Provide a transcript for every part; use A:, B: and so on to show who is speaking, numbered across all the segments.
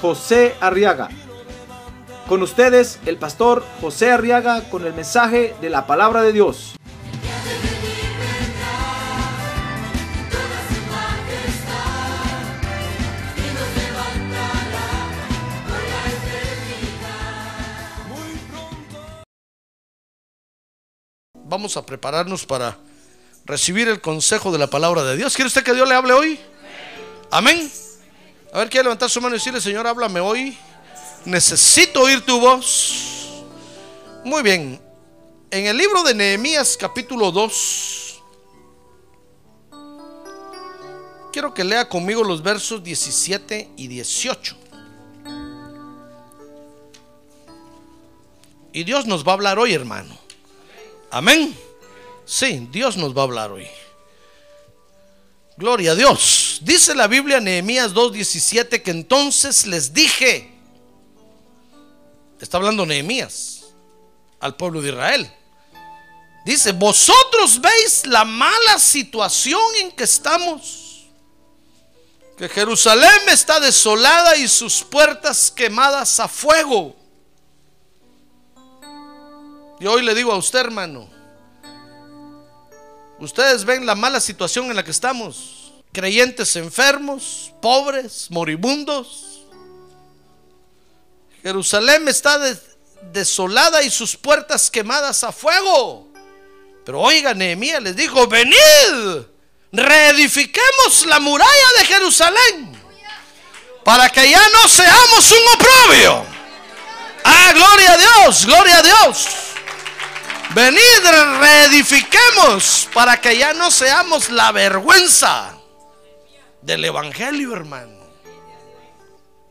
A: José Arriaga. Con ustedes, el pastor José Arriaga con el mensaje de la palabra de Dios.
B: Vamos a prepararnos para recibir el consejo de la palabra de Dios. ¿Quiere usted que Dios le hable hoy? Amén. A ver, quiere levantar su mano y decirle, Señor, háblame hoy. Necesito oír tu voz. Muy bien. En el libro de Nehemías capítulo 2, quiero que lea conmigo los versos 17 y 18. Y Dios nos va a hablar hoy, hermano. Amén. Sí, Dios nos va a hablar hoy. Gloria a Dios. Dice la Biblia Nehemías 2:17 que entonces les dije, está hablando Nehemías al pueblo de Israel. Dice, vosotros veis la mala situación en que estamos. Que Jerusalén está desolada y sus puertas quemadas a fuego. Y hoy le digo a usted, hermano, ustedes ven la mala situación en la que estamos. Creyentes enfermos, pobres, moribundos. Jerusalén está desolada y sus puertas quemadas a fuego. Pero oiga, Nehemías les dijo, venid, reedifiquemos la muralla de Jerusalén para que ya no seamos un oprobio. Ah, gloria a Dios, gloria a Dios. Venid, reedifiquemos para que ya no seamos la vergüenza del Evangelio, hermano.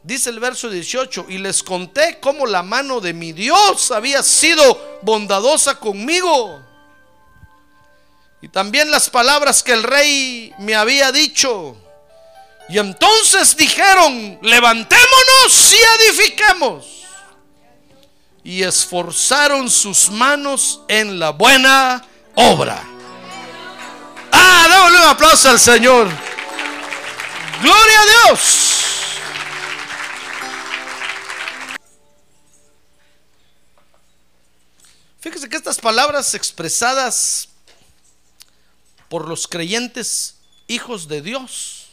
B: Dice el verso 18, y les conté cómo la mano de mi Dios había sido bondadosa conmigo. Y también las palabras que el rey me había dicho. Y entonces dijeron, levantémonos y edifiquemos y esforzaron sus manos en la buena obra. Ah, démosle un aplauso al Señor. Gloria a Dios. Fíjese que estas palabras expresadas por los creyentes hijos de Dios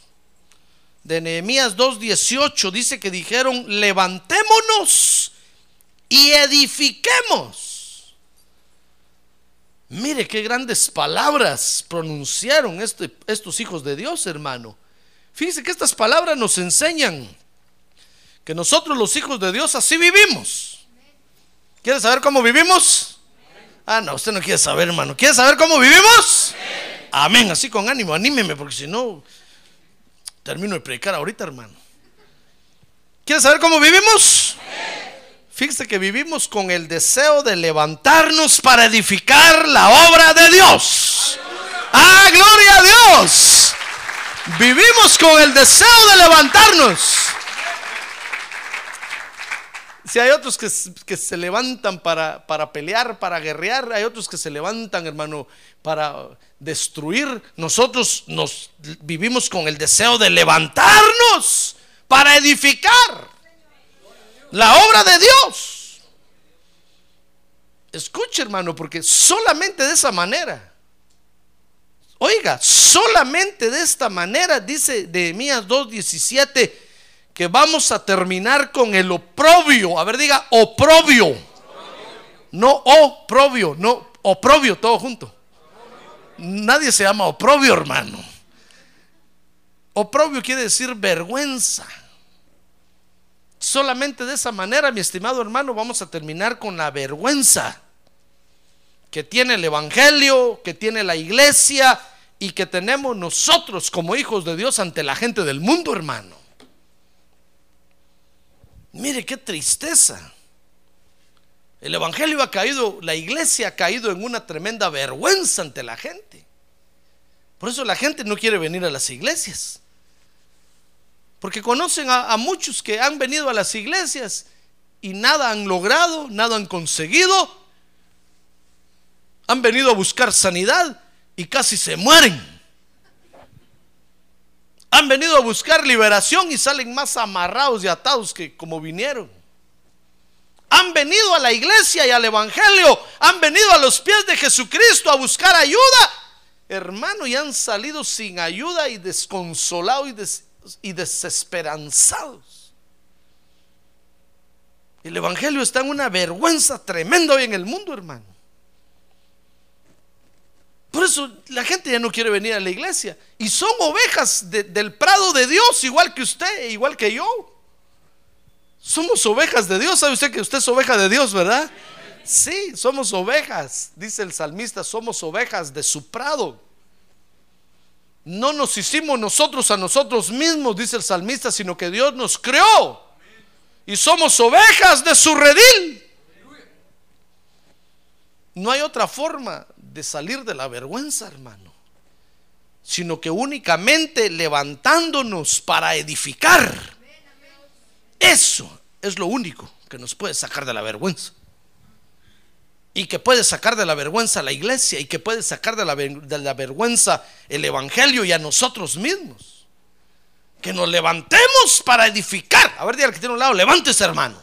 B: de Nehemías 2:18 dice que dijeron, levantémonos y edifiquemos. Mire qué grandes palabras pronunciaron este, estos hijos de Dios, hermano. Fíjese que estas palabras nos enseñan que nosotros los hijos de Dios así vivimos. ¿Quiere saber cómo vivimos? Ah, no, usted no quiere saber, hermano. ¿Quiere saber cómo vivimos? Amén, así con ánimo, anímeme, porque si no, termino de predicar ahorita, hermano. ¿Quiere saber cómo vivimos? Fíjese que vivimos con el deseo de levantarnos para edificar la obra de Dios. ¡Ah, gloria a Dios! Vivimos con el deseo de levantarnos. Si hay otros que, que se levantan para, para, pelear, para guerrear, hay otros que se levantan, hermano, para destruir. Nosotros nos vivimos con el deseo de levantarnos para edificar la obra de Dios. Escuche, hermano, porque solamente de esa manera, oiga, solamente de esta manera, dice Nehemías 2:17, que vamos a terminar con el oprobio. A ver, diga oprobio. No oprobio, no oprobio, todo junto. Nadie se llama oprobio, hermano. Oprobio quiere decir vergüenza. Solamente de esa manera, mi estimado hermano, vamos a terminar con la vergüenza que tiene el Evangelio, que tiene la iglesia y que tenemos nosotros como hijos de Dios ante la gente del mundo, hermano. Mire qué tristeza. El Evangelio ha caído, la iglesia ha caído en una tremenda vergüenza ante la gente. Por eso la gente no quiere venir a las iglesias. Porque conocen a, a muchos que han venido a las iglesias y nada han logrado, nada han conseguido. Han venido a buscar sanidad y casi se mueren. Han venido a buscar liberación y salen más amarrados y atados que como vinieron. Han venido a la iglesia y al evangelio. Han venido a los pies de Jesucristo a buscar ayuda. Hermano, y han salido sin ayuda y desconsolados y, y desesperanzados. El evangelio está en una vergüenza tremenda hoy en el mundo, hermano. Por eso la gente ya no quiere venir a la iglesia. Y son ovejas de- del prado de Dios, igual que usted, igual que yo. Somos ovejas de Dios. ¿Sabe usted que usted es oveja de Dios, verdad? Sí, somos ovejas. Dice el salmista, somos ovejas de su prado. No nos hicimos nosotros a nosotros mismos, dice el salmista, sino que Dios nos creó. Y somos ovejas de su redil. No hay otra forma de salir de la vergüenza, hermano, sino que únicamente levantándonos para edificar. Eso es lo único que nos puede sacar de la vergüenza. Y que puede sacar de la vergüenza a la iglesia y que puede sacar de la, vergüenza el evangelio y a nosotros mismos. Que nos levantemos para edificar. A ver, dígale que tiene un lado, levántese, hermano.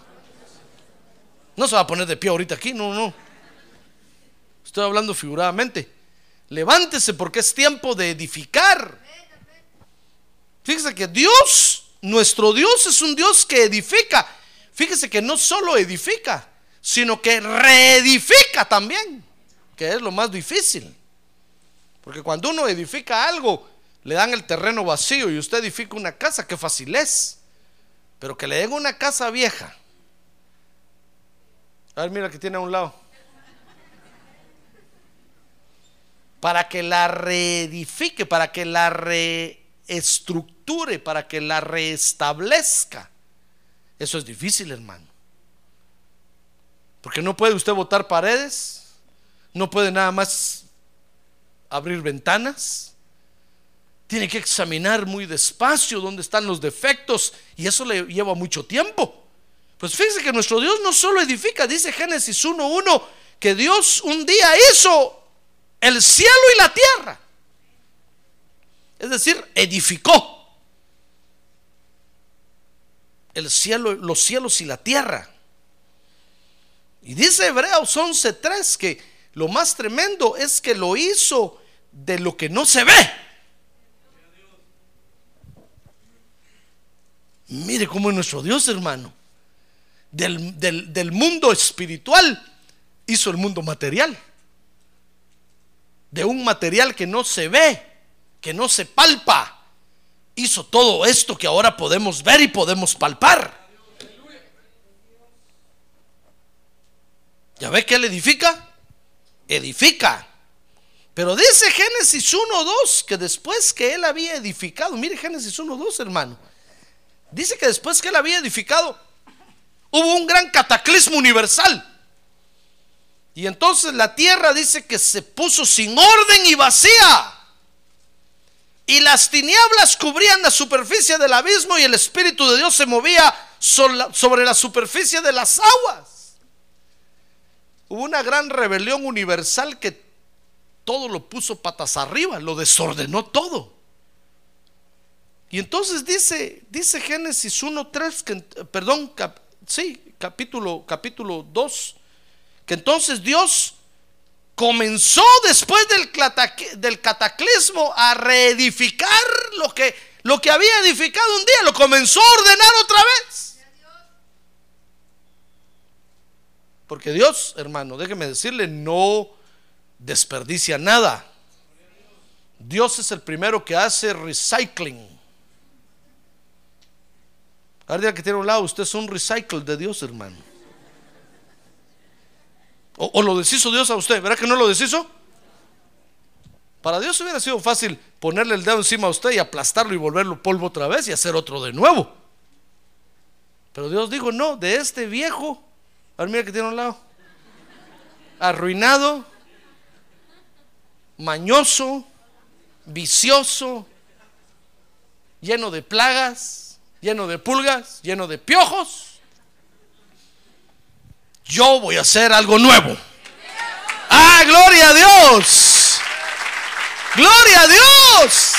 B: No se va a poner de pie ahorita aquí, no, no. Estoy hablando figuradamente. Levántese porque es tiempo de edificar. Fíjese que Dios, nuestro Dios es un Dios que edifica. Fíjese que no solo edifica, sino que reedifica también, que es lo más difícil. Porque cuando uno edifica algo, le dan el terreno vacío y usted edifica una casa, qué fácil es. Pero que le den una casa vieja. A ver, mira que tiene a un lado. Para que la reedifique, para que la reestructure, para que la reestablezca. Eso es difícil, hermano. Porque no puede usted botar paredes, no puede nada más abrir ventanas. Tiene que examinar muy despacio dónde están los defectos y eso le lleva mucho tiempo. Pues fíjese que nuestro Dios no solo edifica, dice Génesis 1.1, que Dios un día hizo el cielo y la tierra. Es decir, edificó el cielo, los cielos y la tierra. Y dice Hebreos 11:3 que lo más tremendo es que lo hizo de lo que no se ve. Mire cómo es nuestro Dios, hermano. Del, del- del mundo espiritual hizo el mundo material. De un material que no se ve, que no se palpa, hizo todo esto que ahora podemos ver y podemos palpar. ¿Ya ve que él edifica? Edifica. Pero dice Génesis 1.2 que después que él había edificado, mire Génesis 1.2 hermano, dice que después que él había edificado, hubo un gran cataclismo universal. Y entonces la tierra dice que se puso sin orden y vacía. Y las tinieblas cubrían la superficie del abismo y el Espíritu de Dios se movía sobre la superficie de las aguas. Hubo una gran rebelión universal que todo lo puso patas arriba, lo desordenó todo. Y entonces dice, dice Génesis 1:3 que perdón, sí, capítulo capítulo 2 que entonces Dios comenzó después del, cataclismo a reedificar lo que, lo que había edificado un día, lo comenzó a ordenar otra vez. Porque Dios, hermano, déjeme decirle, no desperdicia nada. Dios es el primero que hace recycling. Que tiene un lado, usted es un recycle de Dios, hermano. O, lo deshizo Dios a usted, ¿verdad que no lo deshizo? Para Dios hubiera sido fácil ponerle el dedo encima a usted y aplastarlo y volverlo polvo otra vez y hacer otro de nuevo. Pero Dios dijo, no, de este viejo, a ver, mira que tiene a un lado, arruinado, mañoso, vicioso, lleno de plagas, lleno de pulgas, lleno de piojos. Yo voy a hacer algo nuevo. Ah, gloria a Dios. Gloria a Dios.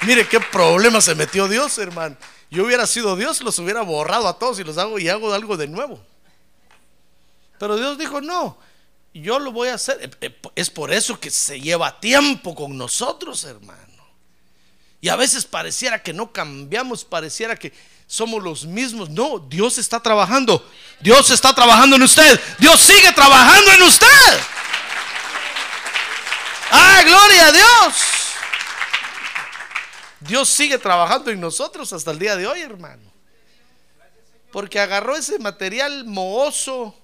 B: Mire qué problema se metió Dios, hermano. Yo hubiera sido Dios, los hubiera borrado a todos y los hago y hago algo de nuevo. Pero Dios dijo, no, yo lo voy a hacer. Eh, eh, es por eso que se lleva tiempo con nosotros, hermano. Y a veces pareciera que no cambiamos, pareciera que somos los mismos. No, Dios está trabajando. Dios está trabajando en usted. Dios sigue trabajando en usted. Ah, gloria a Dios. Dios sigue trabajando en nosotros hasta el día de hoy, hermano. Porque agarró ese material mohoso,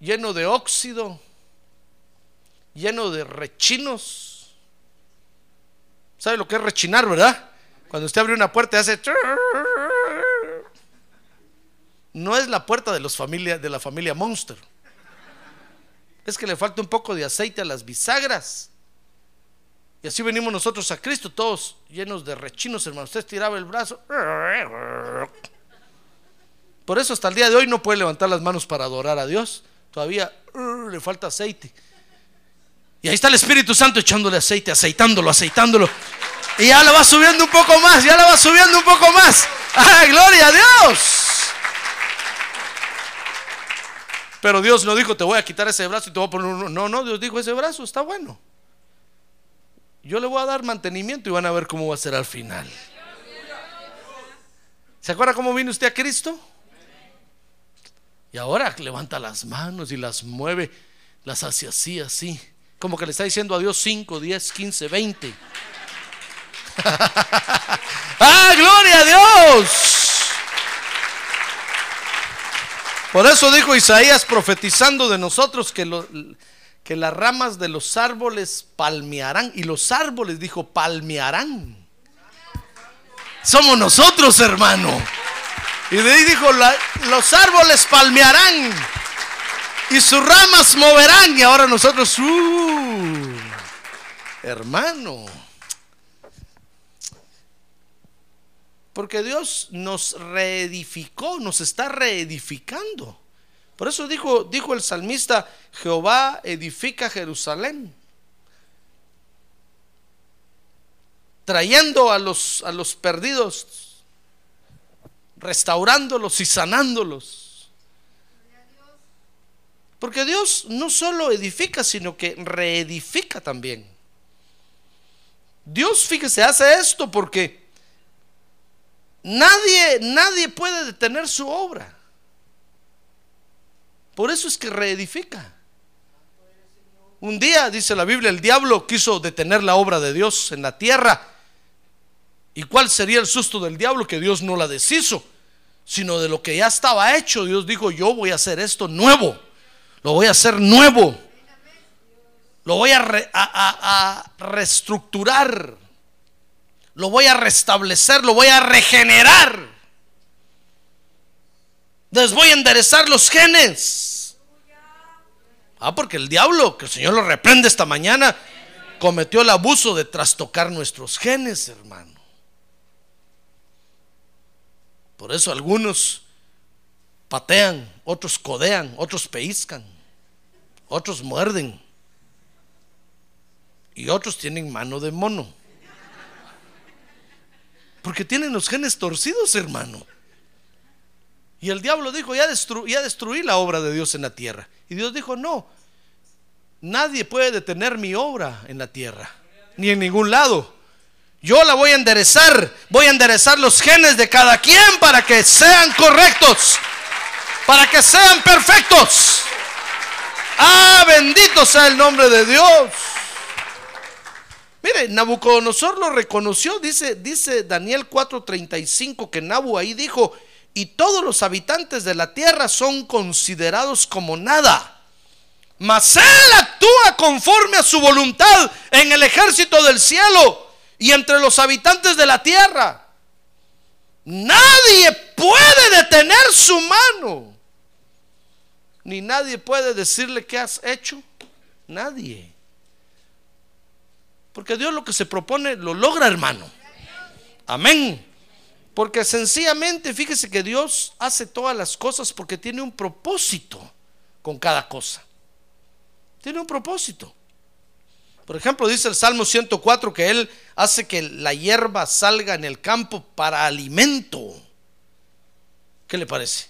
B: lleno de óxido, lleno de rechinos. ¿Sabe lo que es rechinar, verdad? Cuando usted abre una puerta y hace... No es la puerta de, los familia, de la familia Monster. Es que le falta un poco de aceite a las bisagras. Y así venimos nosotros a Cristo, todos llenos de rechinos, hermano. Usted estiraba el brazo. Por eso hasta el día de hoy no puede levantar las manos para adorar a Dios. Todavía uh, le falta aceite. Y ahí está el Espíritu Santo echándole aceite, aceitándolo, aceitándolo. Y ya lo va subiendo un poco más, ya lo va subiendo un poco más. ¡Ay, gloria a Dios! Pero Dios no dijo, te voy a quitar ese brazo y te voy a poner uno. No, no, Dios dijo, ese brazo está bueno. Yo le voy a dar mantenimiento y van a ver cómo va a ser al final. ¿Se acuerda cómo vino usted a Cristo? Y ahora levanta las manos y las mueve, las hace así, así. Como que le está diciendo a Dios 5, 10, 15, 20. ¡Ah, gloria a Dios! Por eso dijo Isaías profetizando de nosotros que, las ramas de los árboles palmearán. Y los árboles, dijo, palmearán. Somos nosotros, hermano. Y de ahí dijo, los árboles palmearán y sus ramas moverán. Y ahora nosotros, uh, hermano. Porque Dios nos reedificó, nos está reedificando. Por eso dijo, dijo el salmista, Jehová edifica Jerusalén. Trayendo a los, a los perdidos, restaurándolos y sanándolos. Porque Dios no solo edifica, sino que reedifica también. Dios, fíjese, hace esto porque Nadie, nadie puede detener su obra. Por eso es que reedifica. Un día, dice la Biblia, el diablo quiso detener la obra de Dios en la tierra. ¿Y cuál sería el susto del diablo? Que Dios no la deshizo, sino de lo que ya estaba hecho. Dios dijo, yo voy a hacer esto nuevo. Lo voy a hacer nuevo. Lo voy a, a reestructurar lo voy a restablecer, lo voy a regenerar. Les voy a enderezar los genes. Ah, porque el diablo, que el Señor lo reprende esta mañana, cometió el abuso de trastocar nuestros genes, hermano. Por eso algunos patean, otros codean, otros pellizcan, otros muerden y otros tienen mano de mono. Porque tienen los genes torcidos, hermano. Y el diablo dijo, ya, destru ya destruí la obra de Dios en la tierra. Y Dios dijo, no, nadie puede detener mi obra en la tierra, ni en ningún lado. Yo la voy a enderezar, voy a enderezar los genes de cada quien para que sean correctos, para que sean perfectos. Ah, bendito sea el nombre de Dios. Mire, Nabucodonosor lo reconoció, dice, dice Daniel 4:35 que Nabu ahí dijo, y todos los habitantes de la tierra son considerados como nada. Mas Él actúa conforme a su voluntad en el ejército del cielo y entre los habitantes de la tierra. Nadie puede detener su mano. Ni nadie puede decirle qué has hecho. Nadie. Porque Dios lo que se propone lo logra, hermano. Amén. Porque sencillamente, fíjese que Dios hace todas las cosas porque tiene un propósito con cada cosa. Tiene un propósito. Por ejemplo, dice el Salmo 104 que Él hace que la hierba salga en el campo para alimento. ¿Qué le parece?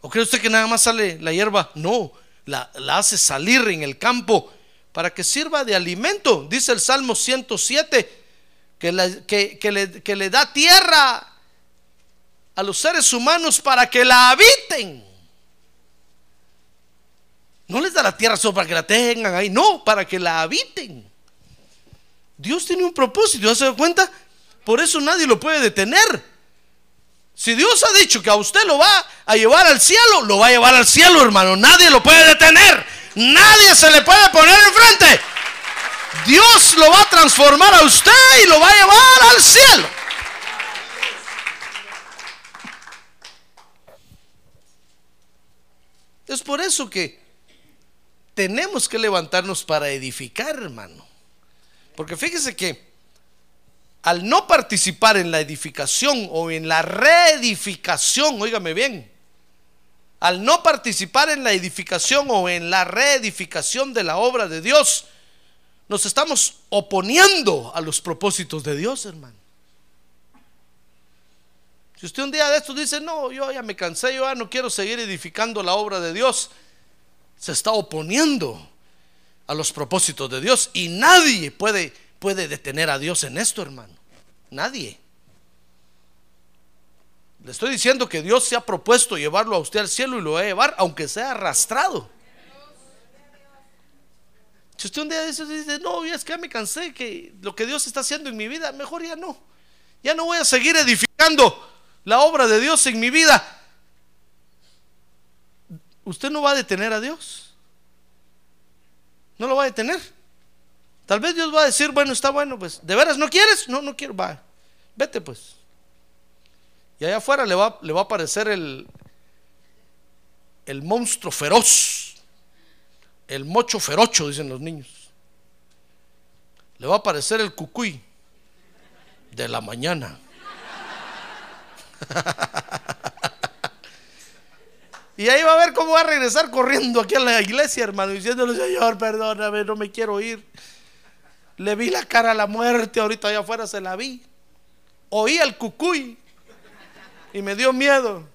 B: ¿O cree usted que nada más sale la hierba? No, la, hace salir en el campo para que sirva de alimento. Dice el Salmo 107 que, le, le da tierra a los seres humanos para que la habiten. No les da la tierra solo para que la tengan ahí, no, para que la habiten. Dios tiene un propósito, ¿ya se da cuenta? Por eso nadie lo puede detener. Si Dios ha dicho que a usted lo va a llevar al cielo, lo va a llevar al cielo, hermano. Nadie lo puede detener. Nadie se le puede poner enfrente. Dios lo va a transformar a usted y lo va a llevar al cielo. Es por eso que tenemos que levantarnos para edificar, hermano. Porque fíjese que al no participar en la edificación o en la reedificación, óigame bien, al no participar en la edificación o en la reedificación de la obra de Dios, nos estamos oponiendo a los propósitos de Dios, hermano. Si usted un día de estos dice, no, yo ya me cansé, yo ya no quiero seguir edificando la obra de Dios, se está oponiendo a los propósitos de Dios y nadie puede, puede detener a Dios en esto, hermano. Nadie. Le estoy diciendo que Dios se ha propuesto llevarlo a usted al cielo y lo va a llevar, aunque sea arrastrado. Si usted un día dice, no, es que ya me cansé que lo que Dios está haciendo en mi vida, mejor ya no. Ya no voy a seguir edificando la obra de Dios en mi vida usted no va a detener a Dios. No lo va a detener. Tal vez Dios va a decir, bueno, está bueno, pues, ¿de veras no quieres? No, no quiero, va, vete pues. Y allá afuera le va, le va a aparecer el, el monstruo feroz, el mocho ferocho, dicen los niños. Le va a aparecer el cucuy de la mañana. Y ahí va a ver cómo va a regresar corriendo aquí a la iglesia, hermano, diciéndole, Señor, perdóname, no me quiero ir. Le vi la cara a la muerte, ahorita allá afuera se la vi. Oí al cucuy y me dio miedo.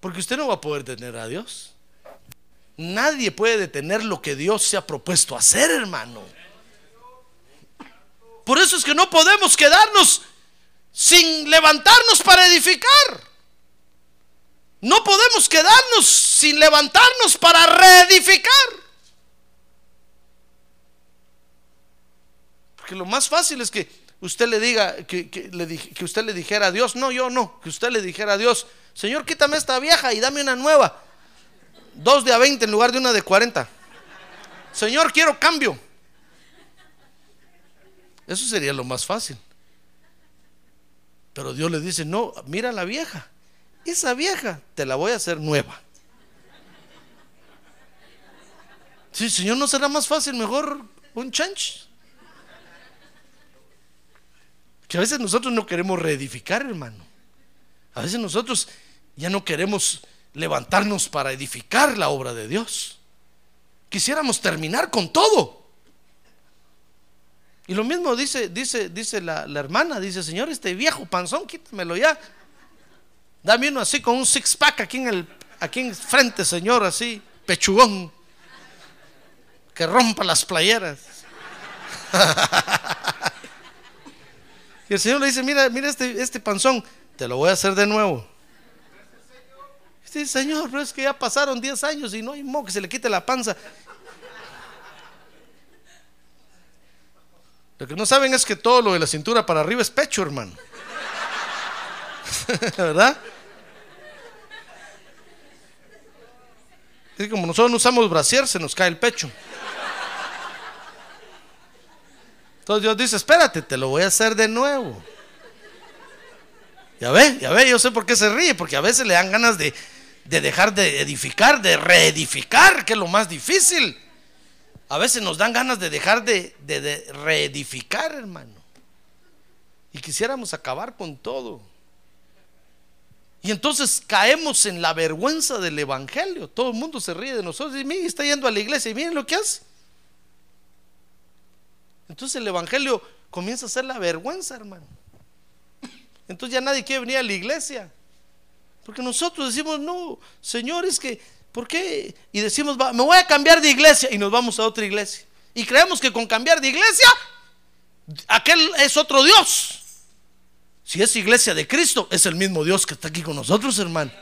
B: Porque usted no va a poder detener a Dios. Nadie puede detener lo que Dios se ha propuesto hacer, hermano. Por eso es que no podemos quedarnos sin levantarnos para edificar. No podemos quedarnos sin levantarnos para reedificar. Porque lo más fácil es que usted le diga, que, que, usted le dijera a Dios, no, yo no, que usted le dijera a Dios, Señor, quítame esta vieja y dame una nueva. Dos de a 20 en lugar de una de 40. Señor, quiero cambio. Eso sería lo más fácil. Pero Dios le dice, no, mira la vieja. Esa vieja te la voy a hacer nueva. Sí, Señor, ¿no será más fácil mejor un chanch? Que a veces nosotros no queremos reedificar, hermano. A veces nosotros ya no queremos levantarnos para edificar la obra de Dios. Quisiéramos terminar con todo. Y lo mismo dice, dice, dice la, hermana, dice, Señor, este viejo panzón, quítamelo ya. Dame uno así con un six pack aquí en el, aquí en frente, Señor, así, pechugón. Que rompa las playeras. y el Señor le dice, mira, mira este, este panzón, te lo voy a hacer de nuevo. Sí, Señor, pero es que ya pasaron 10 años y no hay modo que se le quite la panza. Lo que no saben es que todo lo de la cintura para arriba es pecho, hermano. ¿Verdad? Es como nosotros no usamos brasier, se nos cae el pecho. Entonces Dios dice, espérate, te lo voy a hacer de nuevo. Ya ve, ya ve, yo sé por qué se ríe, porque a veces le dan ganas de, de dejar de edificar, de reedificar, que es lo más difícil. A veces nos dan ganas de dejar de, de- reedificar, hermano. Y quisiéramos acabar con todo. Y entonces caemos en la vergüenza del Evangelio. Todo el mundo se ríe de nosotros y mire, está yendo a la iglesia y miren lo que hace. Entonces el Evangelio comienza a ser la vergüenza, hermano. Entonces ya nadie quiere venir a la iglesia. Porque nosotros decimos, no, Señor, es que, ¿por qué? Y decimos, "Va, me voy a cambiar de iglesia y nos vamos a otra iglesia. Y creemos que con cambiar de iglesia, aquel es otro Dios. Si es iglesia de Cristo, es el mismo Dios que está aquí con nosotros, hermano.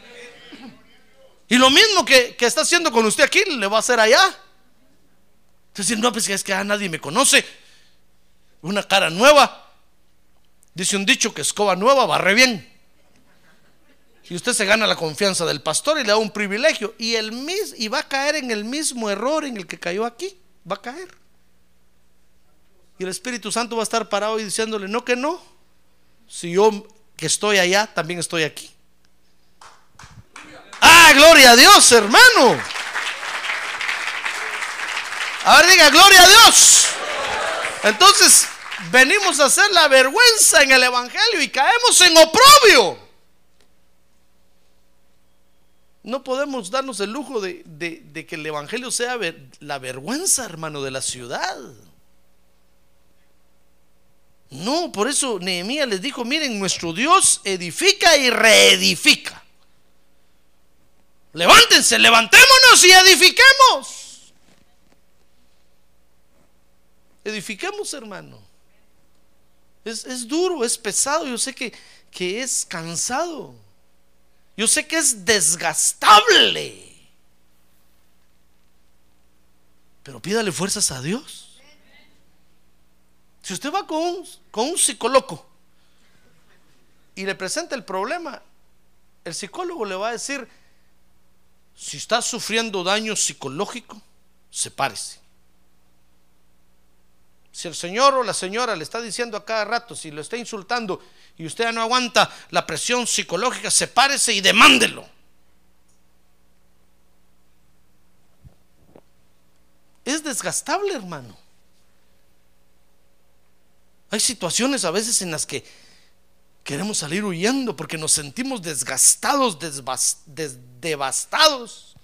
B: Y lo mismo que, que está haciendo con usted aquí, le va a hacer allá. Entonces, no, pues es que a nadie me conoce. Una cara nueva. Dice un dicho que escoba nueva barre bien. Y usted se gana la confianza del pastor y le da un privilegio. Y, el mis, y va a caer en el mismo error en el que cayó aquí. Va a caer. Y el Espíritu Santo va a estar parado y diciéndole, no que no. Si yo que estoy allá, también estoy aquí. Ah, gloria a Dios, hermano. A ver, diga, gloria a Dios. Entonces, venimos a hacer la vergüenza en el Evangelio y caemos en oprobio. No podemos darnos el lujo de, que el Evangelio sea la vergüenza, hermano, de la ciudad. No, por eso Nehemías les dijo, miren, nuestro Dios edifica y reedifica. Levántense, levantémonos y edifiquemos. Edifiquemos, hermano. Es, es duro, es pesado, yo sé que, que es cansado. Yo sé que es desgastable. Pero pídale fuerzas a Dios. Si usted va con un, con un psicólogo y le presenta el problema, el psicólogo le va a decir, si está sufriendo daño psicológico, sepárese. Si el señor o la señora le está diciendo a cada rato, si lo está insultando y usted no aguanta la presión psicológica, sepárese y demándelo. Es desgastable, hermano. Hay situaciones a veces en las que queremos salir huyendo porque nos sentimos desgastados, devastados,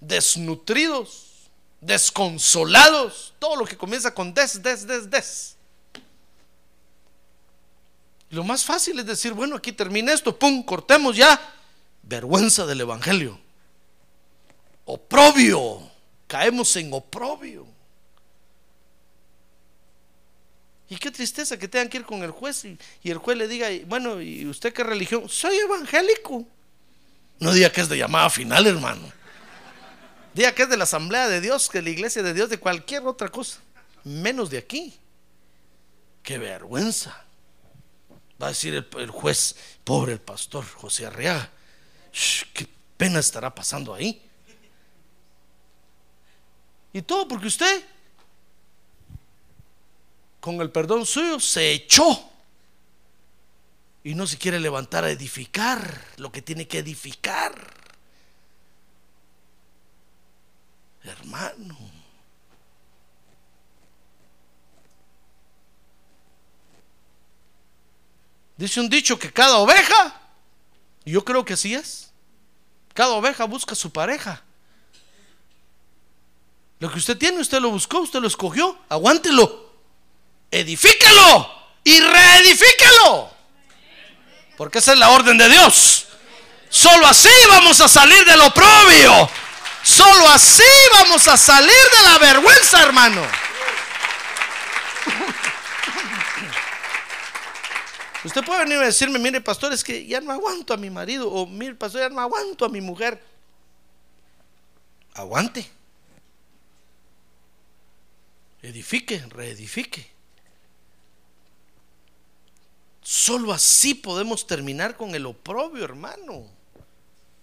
B: desnutridos, desconsolados. Todo lo que comienza con des, des, des, des. Lo más fácil es decir, bueno, aquí termina esto, pum, cortemos ya. Vergüenza del Evangelio. Oprobio. Caemos en oprobio. Y qué tristeza que tengan que ir con el juez y, y el juez le diga, bueno, ¿y usted qué religión? Soy evangélico. No diga que es de llamada final, hermano. Diga que es de la asamblea de Dios, que de la iglesia de Dios, de cualquier otra cosa. Menos de aquí. Qué vergüenza. Va a decir el, juez, pobre el pastor José Arriaga. Qué pena estará pasando ahí. Y todo porque usted con el perdón suyo se echó y no se quiere levantar a edificar lo que tiene que edificar. Hermano. Dice un dicho que cada oveja, y yo creo que así es, cada oveja busca su pareja. Lo que usted tiene, usted lo buscó, usted lo escogió, aguántelo edifíquelo y reedifíquelo. Porque esa es la orden de Dios. Solo así vamos a salir del oprobio. Solo así vamos a salir de la vergüenza, hermano. Usted puede venir a decirme, mire, pastor, es que ya no aguanto a mi marido. O mire, pastor, ya no aguanto a mi mujer. Aguante. Edifique, reedifique. Solo así podemos terminar con el oprobio, hermano.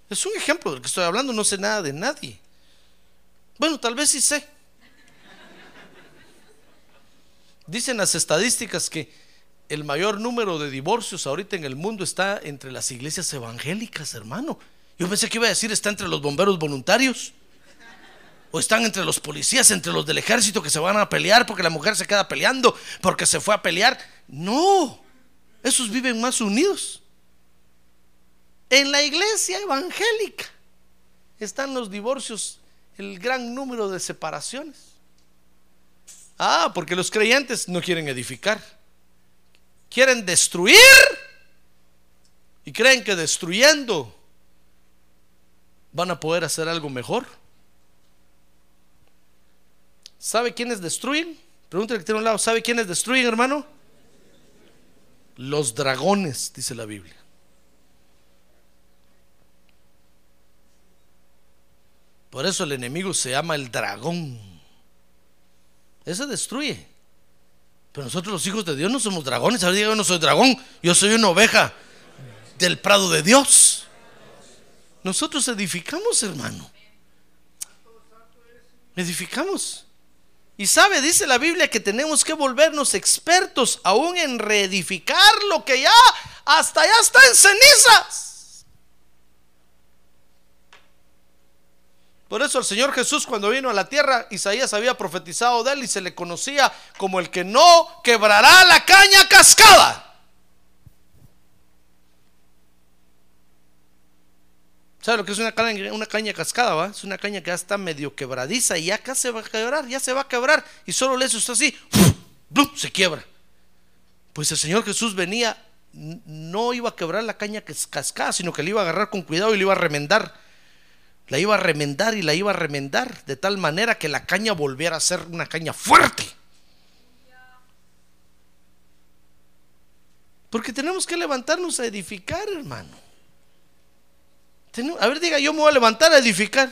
B: Es un ejemplo del que estoy hablando, no sé nada de nadie. Bueno, tal vez sí sé. Dicen las estadísticas que el mayor número de divorcios ahorita en el mundo está entre las iglesias evangélicas, hermano. Yo pensé que iba a decir está entre los bomberos voluntarios. O están entre los policías, entre los del ejército que se van a pelear porque la mujer se queda peleando porque se fue a pelear. No, esos viven más unidos. En la iglesia evangélica están los divorcios, el gran número de separaciones. Ah, porque los creyentes no quieren edificar. Quieren destruir y creen que destruyendo van a poder hacer algo mejor. ¿Sabe quiénes destruyen? Pregúntale que tiene un lado, ¿sabe quiénes destruyen, hermano? Los dragones, dice la Biblia. Por eso el enemigo se llama el dragón. Ese destruye. Pero nosotros los hijos de Dios no somos dragones. Ahora yo no soy dragón, yo soy una oveja del prado de Dios. Nosotros edificamos, hermano. Edificamos. Y sabe, dice la Biblia que tenemos que volvernos expertos aún en reedificar lo que ya hasta ya está en cenizas. Por eso el Señor Jesús cuando vino a la tierra, Isaías había profetizado de él y se le conocía como el que no quebrará la caña cascada. ¿Sabe lo que es una caña, una caña cascada? ¿va? Es una caña que ya está medio quebradiza y ya casi se va a quebrar, ya se va a quebrar. Y solo le hace usted así, se quiebra. Pues el Señor Jesús venía, no iba a quebrar la caña cascada, sino que le iba a agarrar con cuidado y le iba a remendar. La iba a remendar y la iba a remendar de tal manera que la caña volviera a ser una caña fuerte. Porque tenemos que levantarnos a edificar, hermano. A ver, diga, yo me voy a levantar a edificar.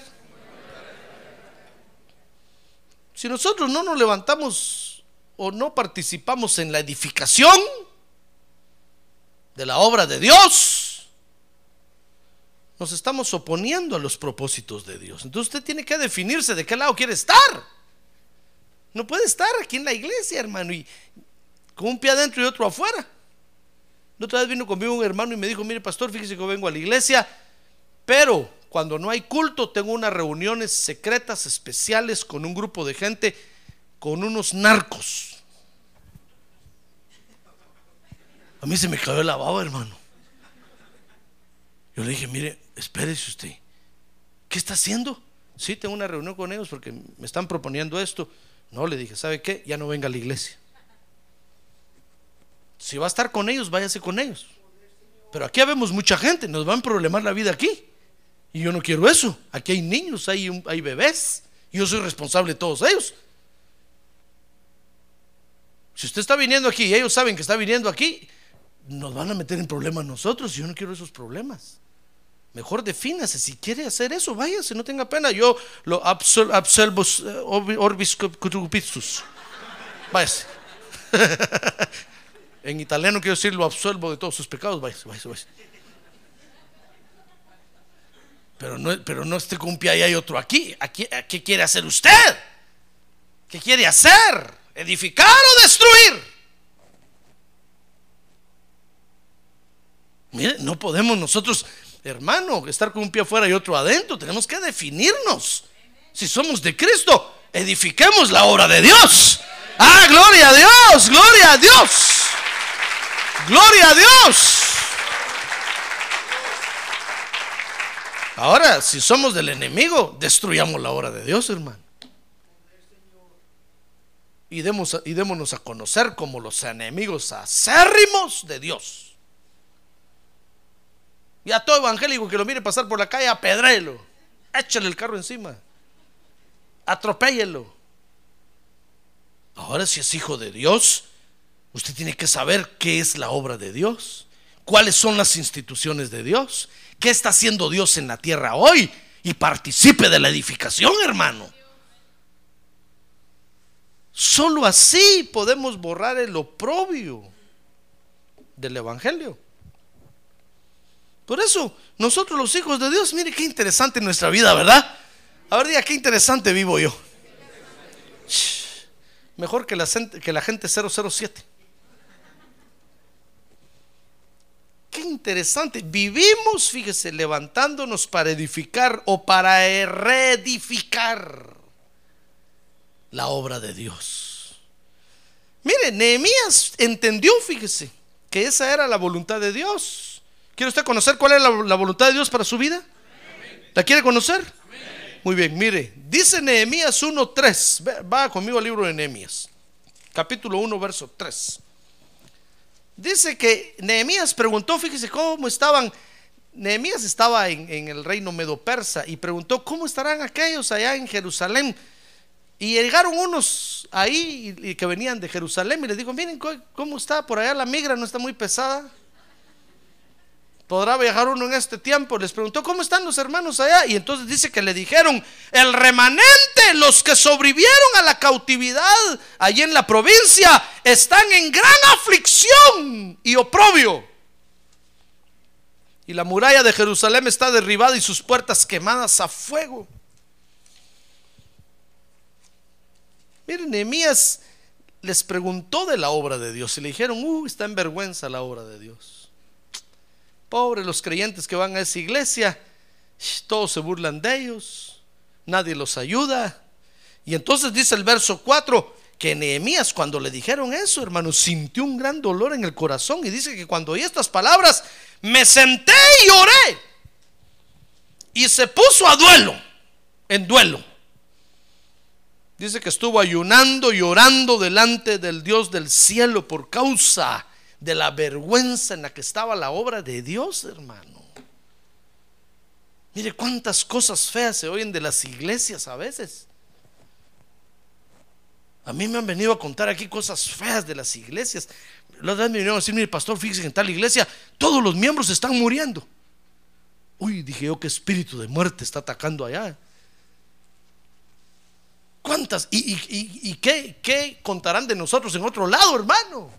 B: Si nosotros no nos levantamos o no participamos en la edificación de la obra de Dios, nos estamos oponiendo a los propósitos de Dios. Entonces usted tiene que definirse de qué lado quiere estar. No puede estar aquí en la iglesia, hermano, y con un pie adentro y otro afuera. La otra vez vino conmigo un hermano y me dijo, mire pastor, fíjese que vengo a la iglesia pero cuando no hay culto, tengo unas reuniones secretas, especiales, con un grupo de gente, con unos narcos. A mí se me cayó la baba, hermano. Yo le dije, mire, espérese usted. ¿Qué está haciendo? Sí, tengo una reunión con ellos porque me están proponiendo esto. No, le dije, ¿sabe qué? Ya no venga a la iglesia. Si va a estar con ellos, váyase con ellos. Pero aquí vemos mucha gente, nos van a problemar la vida aquí. Y yo no quiero eso. Aquí hay niños, hay, hay bebés. Yo soy responsable de todos ellos. Si usted está viniendo aquí y ellos saben que está viniendo aquí, nos van a meter en problemas nosotros. Yo no quiero esos problemas. Mejor defínase. Si quiere hacer eso, váyase, no tenga pena. Yo lo absolvo eh, orbis cutupistus. Váyase. en italiano quiero decir lo absuelvo de todos sus pecados. Váyase, váyase, váyase. Pero no, pero no esté con un pie y hay otro aquí. aquí. ¿Qué quiere hacer usted? ¿Qué quiere hacer? ¿Edificar o destruir? Mire, no podemos nosotros, hermano, estar con un pie afuera y otro adentro. Tenemos que definirnos. Si somos de Cristo, edifiquemos la obra de Dios. Ah, gloria a Dios, gloria a Dios. Gloria a Dios. Ahora, si somos del enemigo, destruyamos la obra de Dios, hermano. Y, demos, y démonos a conocer como los enemigos acérrimos de Dios. Y a todo evangélico que lo mire pasar por la calle, apedrélo. Échale el carro encima. Atropéllelo. Ahora, si es hijo de Dios, usted tiene que saber qué es la obra de Dios, cuáles son las instituciones de Dios ¿Qué está haciendo Dios en la tierra hoy? Y participe de la edificación, hermano. Solo así podemos borrar el oprobio del Evangelio. Por eso, nosotros los hijos de Dios, mire qué interesante nuestra vida, ¿verdad? A ver, diga, qué interesante vivo yo. mejor que la, gente 007. Qué interesante. Vivimos, fíjese, levantándonos para edificar o para reedificar la obra de Dios. Mire, Nehemías entendió, fíjese, que esa era la voluntad de Dios. ¿Quiere usted conocer cuál es la, voluntad de Dios para su vida? ¿La quiere conocer? Muy bien, mire, dice Nehemías 1.3. Ve- Va conmigo al libro de Nehemías, capítulo 1, verso 3. Dice que Nehemías preguntó, fíjese cómo estaban. Nehemías estaba en, el reino medo-persa y preguntó cómo estarán aquellos allá en Jerusalén. Y llegaron unos ahí y, que venían de Jerusalén y les dijo, miren cómo está por allá la migra, no está muy pesada. ¿Podrá viajar uno en este tiempo? Les preguntó, ¿cómo están los hermanos allá? Y entonces dice que le dijeron, el remanente, los que sobrevivieron a la cautividad allí en la provincia, están en gran aflicción y oprobio. Y la muralla de Jerusalén está derribada y sus puertas quemadas a fuego. Miren, Nehemías les preguntó de la obra de Dios y le dijeron, uh, está en vergüenza la obra de Dios. Pobres los creyentes que van a esa iglesia, todos se burlan de ellos, nadie los ayuda. Y entonces dice el verso 4 que Nehemías cuando le dijeron eso, hermano, sintió un gran dolor en el corazón y dice que cuando oí estas palabras, me senté y oré. Y se puso a duelo, en duelo. Dice que estuvo ayunando y orando delante del Dios del cielo por causa de la vergüenza en la que estaba la obra de Dios, hermano. Mire cuántas cosas feas se oyen de las iglesias a veces. A mí me han venido a contar aquí cosas feas de las iglesias. La otra vez me vinieron a decir, mire pastor, fíjese que en tal iglesia todos los miembros están muriendo. Uy, dije yo, qué espíritu de muerte está atacando allá. ¿Cuántas? ¿Y, y- qué, qué contarán de nosotros en otro lado, hermano?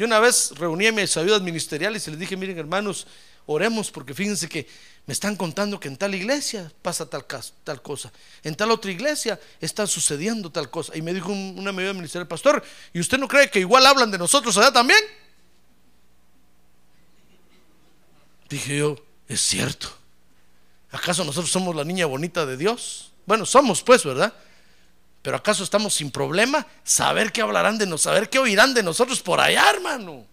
B: Yo una vez reuní a mis ayudas ministeriales y les dije, miren hermanos, oremos porque fíjense que me están contando que en tal iglesia pasa tal, tal cosa, en tal otra iglesia está sucediendo tal cosa. Y me dijo un- una ayuda ministerial, pastor, ¿y usted no cree que igual hablan de nosotros allá también? Dije yo, es cierto. ¿Acaso nosotros somos la niña bonita de Dios? Bueno, somos pues, ¿verdad? Pero ¿acaso estamos sin problema? Saber qué hablarán de nosotros, saber qué oirán de nosotros por allá, hermano.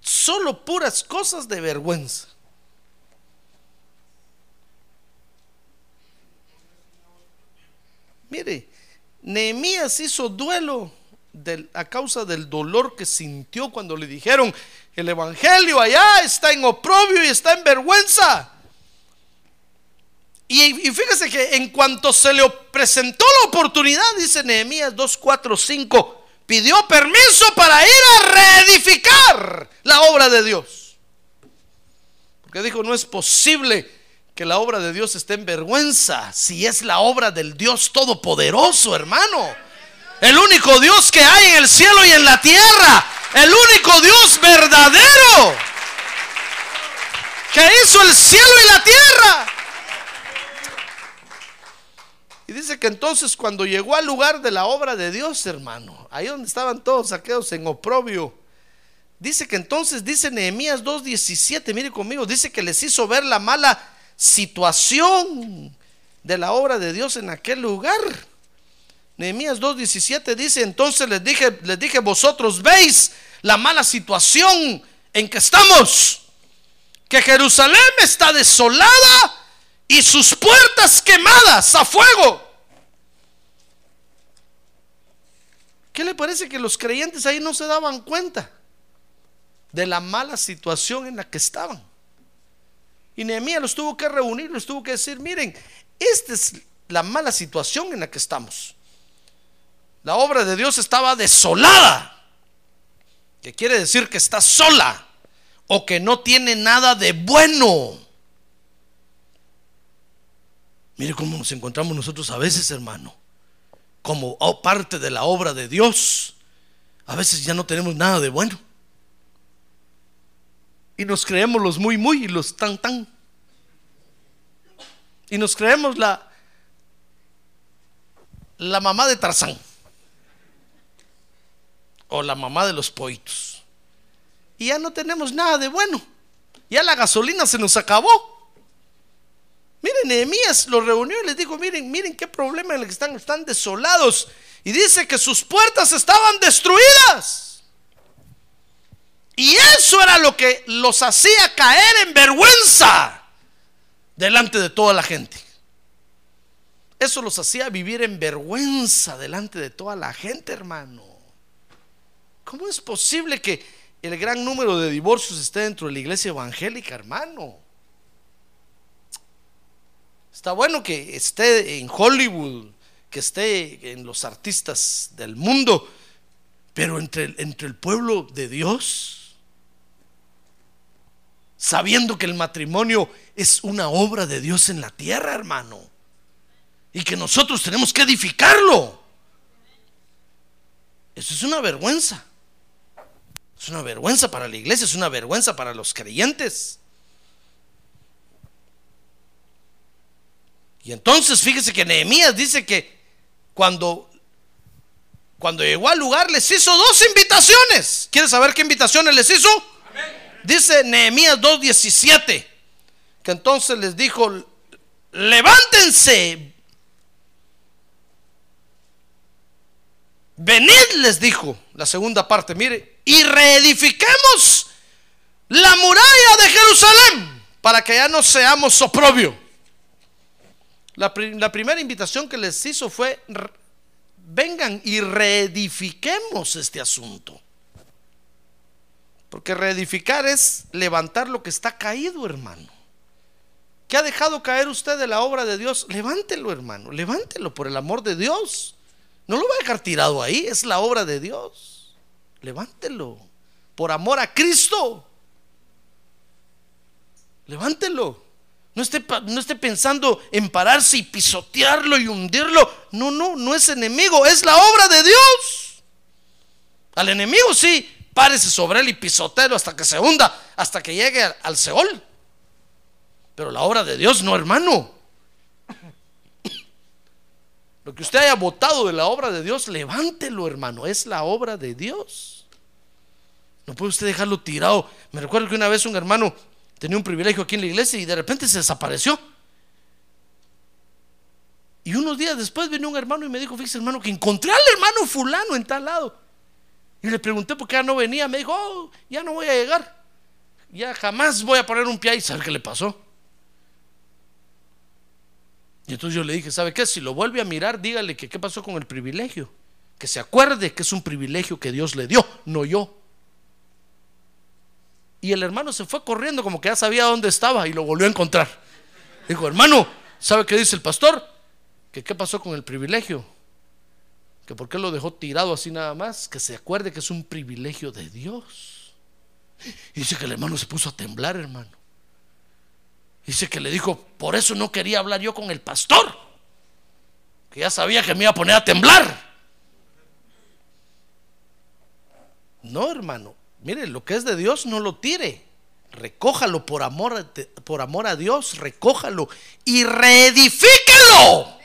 B: Solo puras cosas de vergüenza. Mire, Nehemías hizo duelo a causa del dolor que sintió cuando le dijeron, el Evangelio allá está en oprobio y está en vergüenza. Y, fíjese que en cuanto se le presentó la oportunidad, dice Nehemías 2, 4, 5, pidió permiso para ir a reedificar la obra de Dios. Porque dijo, no es posible que la obra de Dios esté en vergüenza si es la obra del Dios Todopoderoso, hermano. El único Dios que hay en el cielo y en la tierra. El único Dios verdadero. Que hizo el cielo y la tierra. Y dice que entonces cuando llegó al lugar de la obra de Dios, hermano, ahí donde estaban todos aquellos en oprobio, dice que entonces, dice Nehemías 2.17, mire conmigo, dice que les hizo ver la mala situación de la obra de Dios en aquel lugar. Nehemías 2.17 dice, entonces les dije, les dije, vosotros veis la mala situación en que estamos, que Jerusalén está desolada y sus puertas quemadas a fuego. ¿Qué le parece que los creyentes ahí no se daban cuenta de la mala situación en la que estaban? Y Nehemías los tuvo que reunir, los tuvo que decir, miren, esta es la mala situación en la que estamos. La obra de Dios estaba desolada, que quiere decir que está sola o que no tiene nada de bueno. Mire cómo nos encontramos nosotros a veces, hermano, como oh, parte de la obra de Dios. A veces ya no tenemos nada de bueno. Y nos creemos los muy, muy y los tan, tan. Y nos creemos la, la mamá de Tarzán. O la mamá de los poitos. Y ya no tenemos nada de bueno. Ya la gasolina se nos acabó. Miren, Nehemías los reunió y les dijo, miren, miren qué problema en el que están, están desolados. Y dice que sus puertas estaban destruidas. Y eso era lo que los hacía caer en vergüenza delante de toda la gente. Eso los hacía vivir en vergüenza delante de toda la gente, hermano. ¿Cómo es posible que el gran número de divorcios esté dentro de la iglesia evangélica, hermano? Está bueno que esté en Hollywood, que esté en los artistas del mundo, pero entre, entre el pueblo de Dios, sabiendo que el matrimonio es una obra de Dios en la tierra, hermano y que nosotros tenemos que edificarlo. Eso es una vergüenza. Es una vergüenza para la iglesia, es una vergüenza para los creyentes. Y entonces fíjese que Nehemías dice que cuando cuando llegó al lugar les hizo dos invitaciones. ¿Quieres saber qué invitaciones les hizo? Dice Nehemías 2:17 que entonces les dijo, "Levántense, Venid, les dijo la segunda parte, mire, y reedifiquemos la muralla de Jerusalén para que ya no seamos oprobio. La, primera invitación que les hizo fue, vengan y reedifiquemos este asunto. Porque reedificar es levantar lo que está caído, hermano. ¿Qué ha dejado caer usted de la obra de Dios? Levántelo, hermano, levántelo por el amor de Dios. No lo va a dejar tirado ahí, es la obra de Dios. Levántelo. Por amor a Cristo. Levántelo. No esté, no esté pensando en pararse y pisotearlo y hundirlo. No, no, no es enemigo, es la obra de Dios. Al enemigo sí, párese sobre él y pisotelo hasta que se hunda, hasta que llegue al, Seol. Pero la obra de Dios no, hermano. Lo que usted haya votado de la obra de Dios, levántelo, hermano. Es la obra de Dios. No puede usted dejarlo tirado. Me recuerdo que una vez un hermano tenía un privilegio aquí en la iglesia y de repente se desapareció. Y unos días después vino un hermano y me dijo, fíjese hermano, que encontré al hermano fulano en tal lado. Y le pregunté por qué ya no venía. Me dijo, oh, ya no voy a llegar. Ya jamás voy a poner un pie y saber qué le pasó. Y entonces yo le dije, ¿sabe qué? Si lo vuelve a mirar, dígale que qué pasó con el privilegio. Que se acuerde que es un privilegio que Dios le dio, no yo. Y el hermano se fue corriendo como que ya sabía dónde estaba y lo volvió a encontrar. Dijo, hermano, ¿sabe qué dice el pastor? Que qué pasó con el privilegio. Que por qué lo dejó tirado así nada más. Que se acuerde que es un privilegio de Dios. Y dice que el hermano se puso a temblar, hermano. Dice que le dijo, por eso no quería hablar yo con el pastor, que ya sabía que me iba a poner a temblar. No, hermano, mire, lo que es de Dios no lo tire. Recójalo por amor, por amor a Dios, recójalo y reedifíquelo.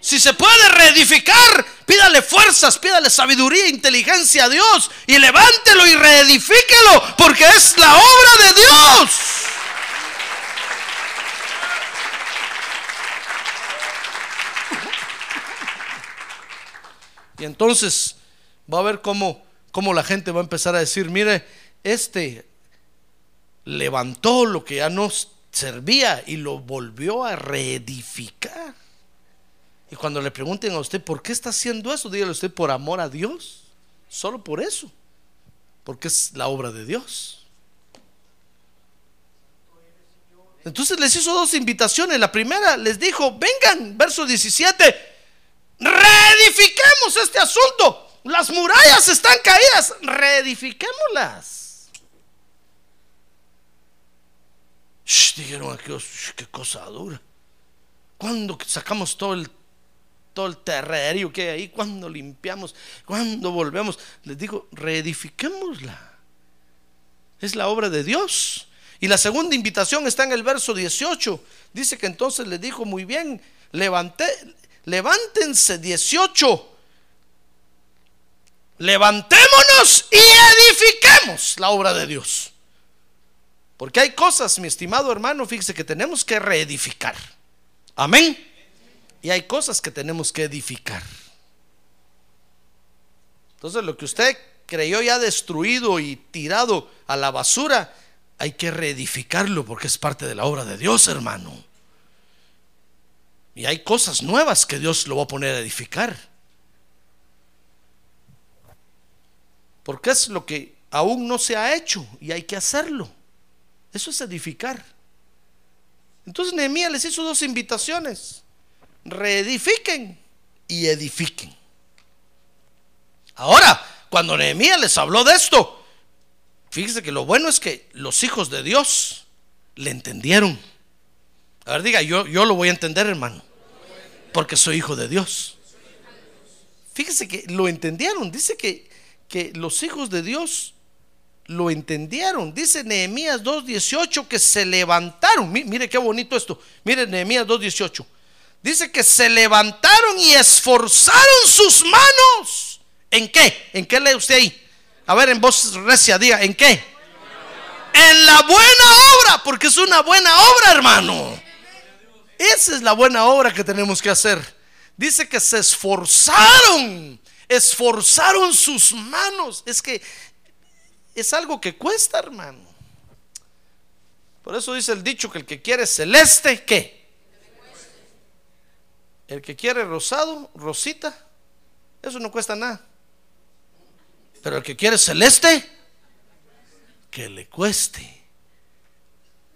B: Si se puede reedificar, pídale fuerzas, pídale sabiduría, e inteligencia a Dios y levántelo y reedifíquelo, porque es la obra de Dios. Y entonces va a ver cómo, cómo la gente va a empezar a decir, mire, este levantó lo que ya no servía y lo volvió a reedificar. Y cuando le pregunten a usted, ¿por qué está haciendo eso? Dígale usted, por amor a Dios. Solo por eso. Porque es la obra de Dios. Entonces les hizo dos invitaciones. La primera les dijo, vengan, verso 17 reedifiquemos este asunto. Las murallas están caídas, reedifiquémoslas. dijeron aquellos, qué cosa dura. Cuando sacamos todo el todo el que hay ahí, cuando limpiamos, cuando volvemos, les digo, reedifiquémosla. Es la obra de Dios. Y la segunda invitación está en el verso 18. Dice que entonces le dijo, muy bien, levanté, levántense 18. Levantémonos y edifiquemos la obra de Dios. Porque hay cosas, mi estimado hermano, fíjese que tenemos que reedificar. Amén. Y hay cosas que tenemos que edificar. Entonces lo que usted creyó ya destruido y tirado a la basura, hay que reedificarlo porque es parte de la obra de Dios, hermano. Y hay cosas nuevas que Dios lo va a poner a edificar. Porque es lo que aún no se ha hecho y hay que hacerlo. Eso es edificar. Entonces Nehemías les hizo dos invitaciones. Reedifiquen y edifiquen. Ahora, cuando Nehemías les habló de esto, fíjese que lo bueno es que los hijos de Dios le entendieron. A ver, diga, yo, yo lo voy a entender, hermano, porque soy hijo de Dios. Fíjese que lo entendieron. Dice que, que los hijos de Dios lo entendieron. Dice Nehemías 2.18 que se levantaron. Mire qué bonito esto. Mire Nehemías 2.18. Dice que se levantaron y esforzaron sus manos. ¿En qué? ¿En qué lee usted ahí? A ver, en voz recia, diga, ¿en qué? En la buena obra, porque es una buena obra, hermano. Esa es la buena obra que tenemos que hacer. Dice que se esforzaron, esforzaron sus manos. Es que es algo que cuesta, hermano. Por eso dice el dicho que el que quiere celeste, ¿qué? El que quiere rosado, rosita, eso no cuesta nada. Pero el que quiere celeste, que le cueste.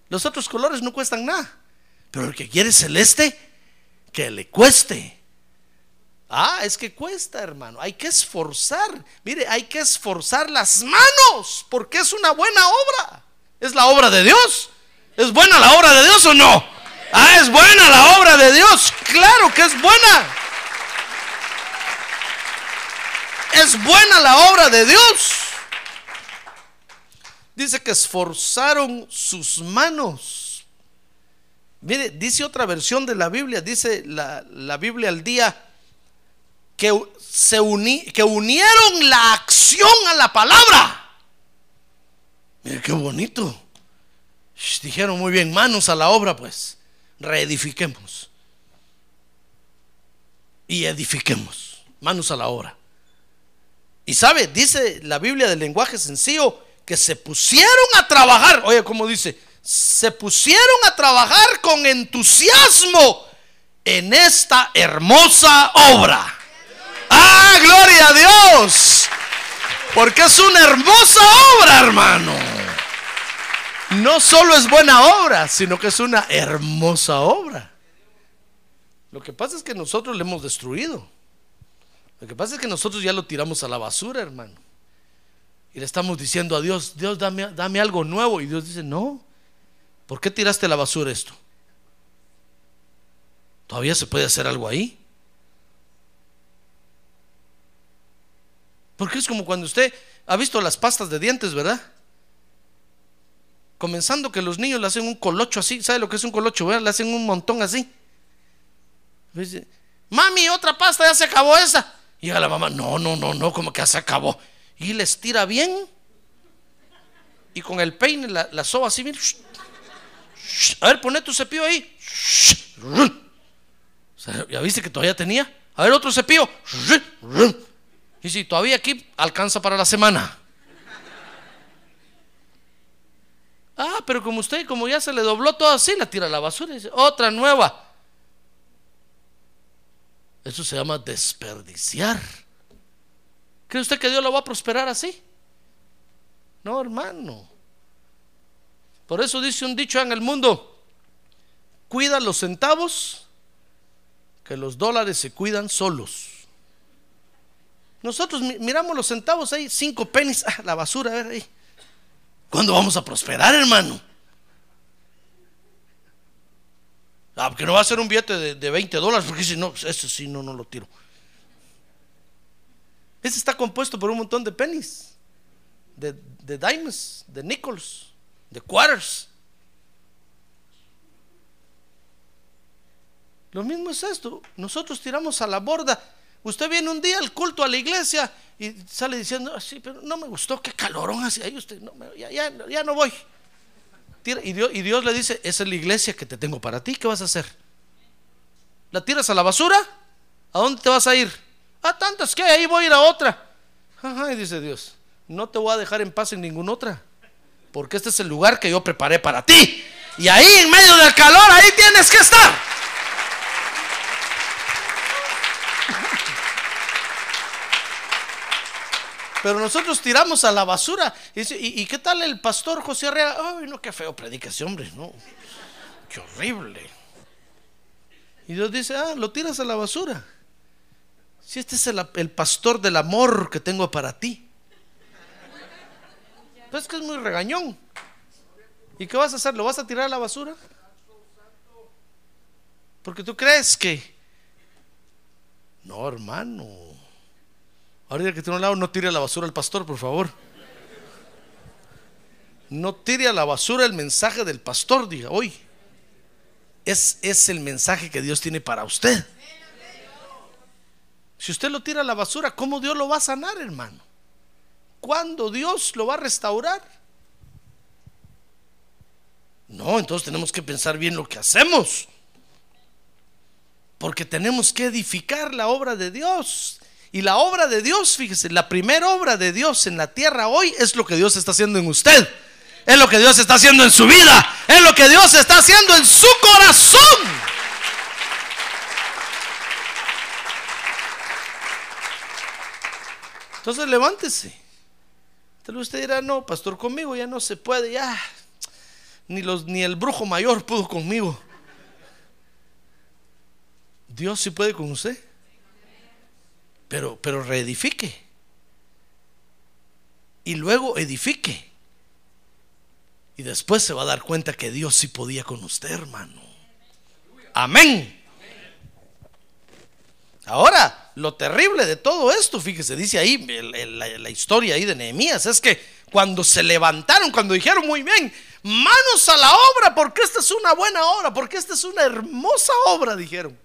B: Los otros colores no cuestan nada. Pero el que quiere celeste, que le cueste. Ah, es que cuesta, hermano. Hay que esforzar. Mire, hay que esforzar las manos porque es una buena obra. Es la obra de Dios. ¿Es buena la obra de Dios o no? Ah, es buena la obra de Dios. Claro que es buena. Es buena la obra de Dios. Dice que esforzaron sus manos. Mire, dice otra versión de la Biblia, dice la, la Biblia al día que, se que unieron la acción a la palabra. Mira qué bonito. dijeron muy bien, manos a la obra, pues. Reedifiquemos. Y edifiquemos. Manos a la obra. Y sabe, dice la Biblia del lenguaje sencillo, que se pusieron a trabajar. Oye, como dice, se pusieron a trabajar con entusiasmo en esta hermosa obra. Ah, gloria a Dios. Porque es una hermosa obra, hermano. No solo es buena obra, sino que es una hermosa obra. Lo que pasa es que nosotros le hemos destruido. Lo que pasa es que nosotros ya lo tiramos a la basura, hermano. Y le estamos diciendo a Dios, Dios, dame, dame algo nuevo. Y Dios dice, no, ¿por qué tiraste a la basura esto? ¿Todavía se puede hacer algo ahí? Porque es como cuando usted ha visto las pastas de dientes, ¿verdad? Comenzando que los niños le hacen un colocho así, ¿sabe lo que es un colocho? ¿verdad? Le hacen un montón así. Mami, otra pasta, ya se acabó esa. Y a la mamá, no, no, no, no, como que ya se acabó. Y les tira bien. Y con el peine la, soba así, bien. A ver, pone tu cepillo ahí. ya viste que todavía tenía. A ver, otro cepillo. Y si todavía aquí alcanza para la semana. Ah, pero como usted, como ya se le dobló todo así, la tira a la basura y dice, otra nueva. Eso se llama desperdiciar. ¿Cree usted que Dios lo va a prosperar así? No, hermano. Por eso dice un dicho en el mundo, cuida los centavos, que los dólares se cuidan solos. Nosotros miramos los centavos ahí, cinco pennies, ah, la basura, a ver ahí. ¿Cuándo vamos a prosperar, hermano? Ah, porque no va a ser un billete de, 20 dólares, porque si no, eso sí, no, no lo tiro. Ese está compuesto por un montón de pennies, de, de dimes, de nickels, de quarters. Lo mismo es esto. Nosotros tiramos a la borda. Usted viene un día al culto a la iglesia y sale diciendo, así, pero no me gustó, qué calorón hace ahí usted. No, ya, ya- ya no voy. Y, Dios, y Dios le dice, esa es la iglesia que te tengo para ti, ¿qué vas a hacer? ¿La tiras a la basura? ¿A dónde te vas a ir? Ah, tantas que ahí voy a ir a otra. Ajá, y dice Dios, no te voy a dejar en paz en ninguna otra, porque este es el lugar que yo preparé para ti. Y ahí en medio del calor, ahí tienes que estar. Pero nosotros tiramos a la basura. Y, ¿y, qué tal el pastor José Arrea? Ay, no, qué feo predica ese hombre, no. Qué horrible. Y Dios dice, ah, lo tiras a la basura. Si este es el, pastor del amor que tengo para ti. Pues es que es muy regañón. ¿Y qué vas a hacer? ¿Lo vas a tirar a la basura? Porque tú crees que... No, hermano. Ahorita que tiene un lado, no tire a la basura al pastor, por favor. No tire a la basura el mensaje del pastor, diga, hoy. Es, es el mensaje que Dios tiene para usted. Si usted lo tira a la basura, ¿cómo Dios lo va a sanar, hermano? ¿Cuándo Dios lo va a restaurar? No, entonces tenemos que pensar bien lo que hacemos. Porque tenemos que edificar la obra de Dios. Y la obra de Dios, fíjese, la primera obra de Dios en la tierra hoy es lo que Dios está haciendo en usted. Es lo que Dios está haciendo en su vida. Es lo que Dios está haciendo en su corazón. Entonces levántese. Tal usted dirá, no, pastor, conmigo ya no se puede, ya. Ni, los, ni el brujo mayor pudo conmigo. Dios sí puede con usted. Pero, pero reedifique. Y luego edifique. Y después se va a dar cuenta que Dios sí podía con usted, hermano. Amén. Ahora, lo terrible de todo esto, fíjese, dice ahí la historia ahí de Nehemías, es que cuando se levantaron, cuando dijeron muy bien, manos a la obra, porque esta es una buena obra, porque esta es una hermosa obra, dijeron.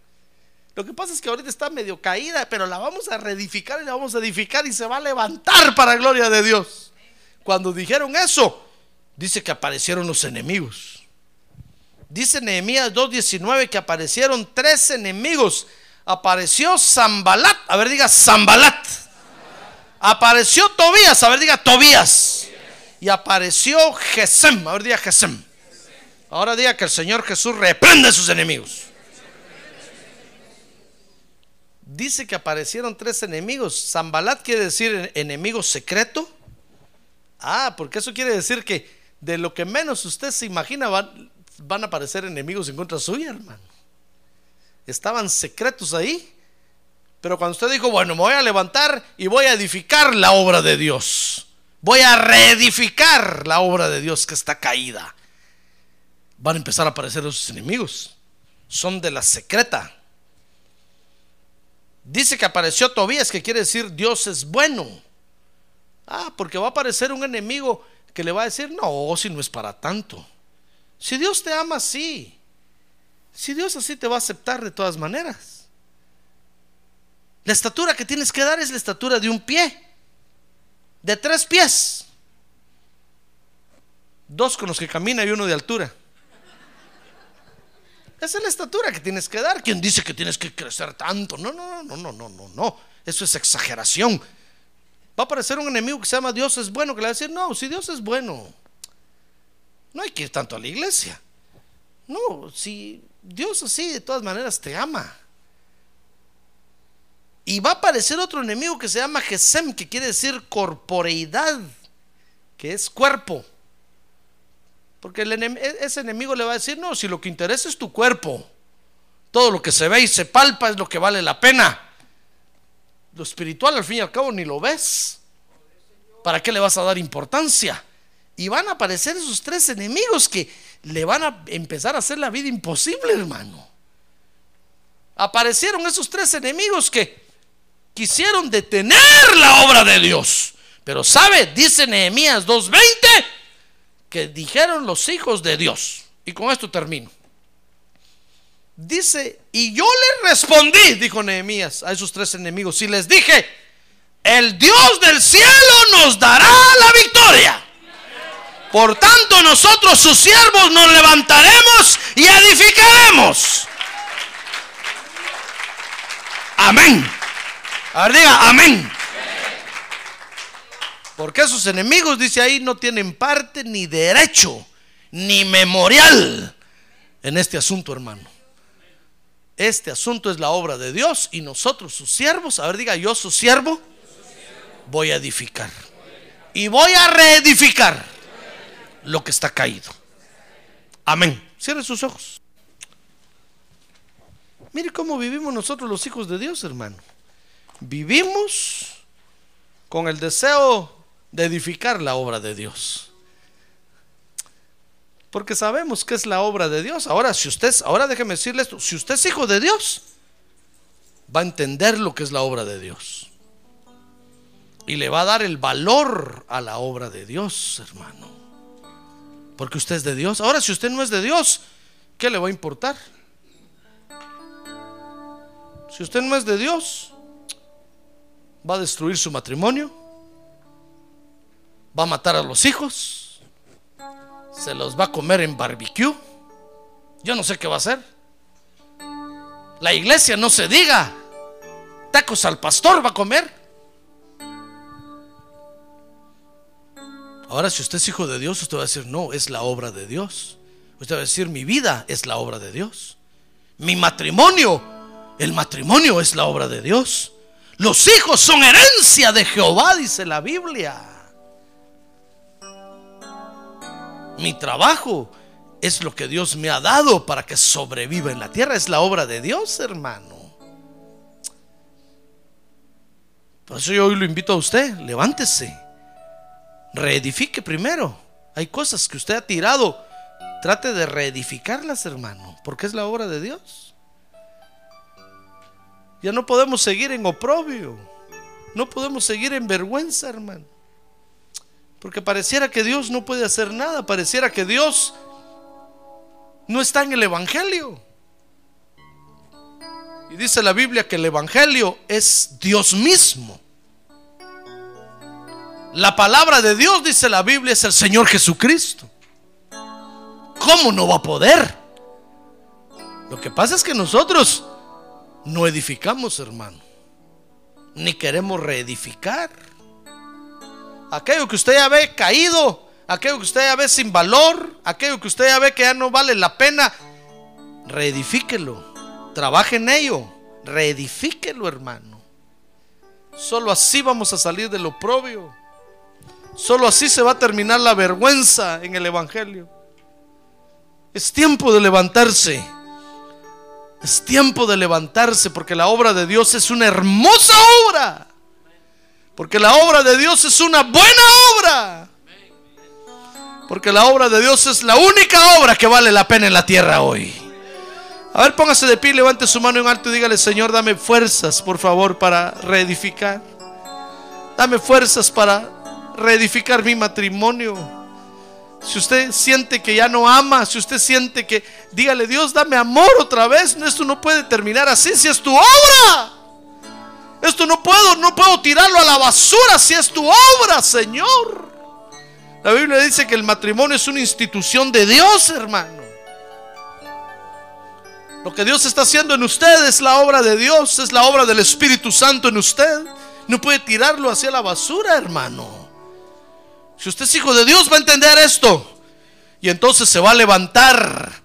B: Lo que pasa es que ahorita está medio caída, pero la vamos a reedificar y la vamos a edificar y se va a levantar para gloria de Dios. Cuando dijeron eso, dice que aparecieron los enemigos. Dice Nehemías 2.19 que aparecieron tres enemigos. Apareció Zambalat, a ver diga Zambalat. Apareció Tobías, a ver diga Tobías. Y apareció Gesem, a ver diga Gesem. Ahora diga que el Señor Jesús reprende a sus enemigos. Dice que aparecieron tres enemigos. Zambalat quiere decir enemigo secreto. Ah, porque eso quiere decir que de lo que menos usted se imagina van, a aparecer enemigos en contra suya, hermano. Estaban secretos ahí. Pero cuando usted dijo, bueno, me voy a levantar y voy a edificar la obra de Dios. Voy a reedificar la obra de Dios que está caída. Van a empezar a aparecer esos enemigos. Son de la secreta. Dice que apareció Tobías, que quiere decir Dios es bueno. Ah, porque va a aparecer un enemigo que le va a decir, no, si no es para tanto. Si Dios te ama así, si Dios así te va a aceptar de todas maneras. La estatura que tienes que dar es la estatura de un pie, de tres pies, dos con los que camina y uno de altura. Esa es la estatura que tienes que dar. ¿Quién dice que tienes que crecer tanto? No, no, no, no, no, no, no. Eso es exageración. Va a aparecer un enemigo que se llama Dios es bueno, que le va a decir, no, si Dios es bueno, no hay que ir tanto a la iglesia. No, si Dios así de todas maneras te ama. Y va a aparecer otro enemigo que se llama Gesem, que quiere decir corporeidad, que es cuerpo. Porque e- ese enemigo le va a decir, no, si lo que interesa es tu cuerpo, todo lo que se ve y se palpa es lo que vale la pena. Lo espiritual al fin y al cabo ni lo ves. ¿Para qué le vas a dar importancia? Y van a aparecer esos tres enemigos que le van a empezar a hacer la vida imposible, hermano. Aparecieron esos tres enemigos que quisieron detener la obra de Dios. Pero sabe, dice Nehemías 2:20, que dijeron los hijos de Dios. Y con esto termino. Dice, y yo le respondí, dijo Nehemías a esos tres enemigos, y les dije, el Dios del cielo nos dará la victoria. Por tanto, nosotros sus siervos nos levantaremos y edificaremos. Amén. A ver, diga, amén. Porque esos enemigos, dice ahí, no tienen parte ni derecho, ni memorial en este asunto, hermano. Este asunto es la obra de Dios y nosotros, sus siervos, a ver, diga, yo, su siervo, voy a edificar. Y voy a reedificar lo que está caído. Amén. Cierre sus ojos. Mire cómo vivimos nosotros los hijos de Dios, hermano. Vivimos con el deseo de edificar la obra de Dios. Porque sabemos que es la obra de Dios. Ahora, si usted, ahora déjeme decirle esto, si usted es hijo de Dios, va a entender lo que es la obra de Dios. Y le va a dar el valor a la obra de Dios, hermano. Porque usted es de Dios. Ahora, si usted no es de Dios, ¿qué le va a importar? Si usted no es de Dios, va a destruir su matrimonio, va a matar a los hijos, se los va a comer en barbecue. Yo no sé qué va a hacer. La iglesia no se diga. Tacos al pastor va a comer. Ahora, si usted es hijo de Dios, usted va a decir, no, es la obra de Dios. Usted va a decir, mi vida es la obra de Dios. Mi matrimonio el matrimonio es la obra de Dios. Los hijos son herencia de Jehová, dice la Biblia. Mi trabajo es lo que Dios me ha dado para que sobreviva en la tierra. Es la obra de Dios, hermano. Por eso yo hoy lo invito a usted, levántese, reedifique primero. Hay cosas que usted ha tirado, trate de reedificarlas, hermano, porque es la obra de Dios. Ya no podemos seguir en oprobio. No podemos seguir en vergüenza, hermano. Porque pareciera que Dios no puede hacer nada. Pareciera que Dios no está en el Evangelio. Y dice la Biblia que el Evangelio es Dios mismo. La palabra de Dios, dice la Biblia, es el Señor Jesucristo. ¿Cómo no va a poder? Lo que pasa es que nosotros no edificamos, hermano. Ni queremos reedificar. Aquello que usted ya ve caído, aquello que usted ya ve sin valor, aquello que usted ya ve que ya no vale la pena, reedifíquelo. Trabaje en ello. Reedifíquelo, hermano. Solo así vamos a salir del oprobio. Solo así se va a terminar la vergüenza en el Evangelio. Es tiempo de levantarse. Es tiempo de levantarse porque la obra de Dios es una hermosa obra. Porque la obra de Dios es una buena obra. Porque la obra de Dios es la única obra que vale la pena en la tierra hoy. A ver, póngase de pie, levante su mano en alto y dígale, Señor, dame fuerzas, por favor, para reedificar. Dame fuerzas para reedificar mi matrimonio si usted siente que ya no ama, si usted siente que, dígale, Dios, dame amor otra vez. Esto no puede terminar así si es tu obra. Esto no puedo, no puedo tirarlo a la basura si es tu obra, Señor. La Biblia dice que el matrimonio es una institución de Dios, hermano. Lo que Dios está haciendo en usted es la obra de Dios, es la obra del Espíritu Santo en usted. No puede tirarlo hacia la basura, hermano. Si usted es hijo de Dios va a entender esto. Y entonces se va a levantar.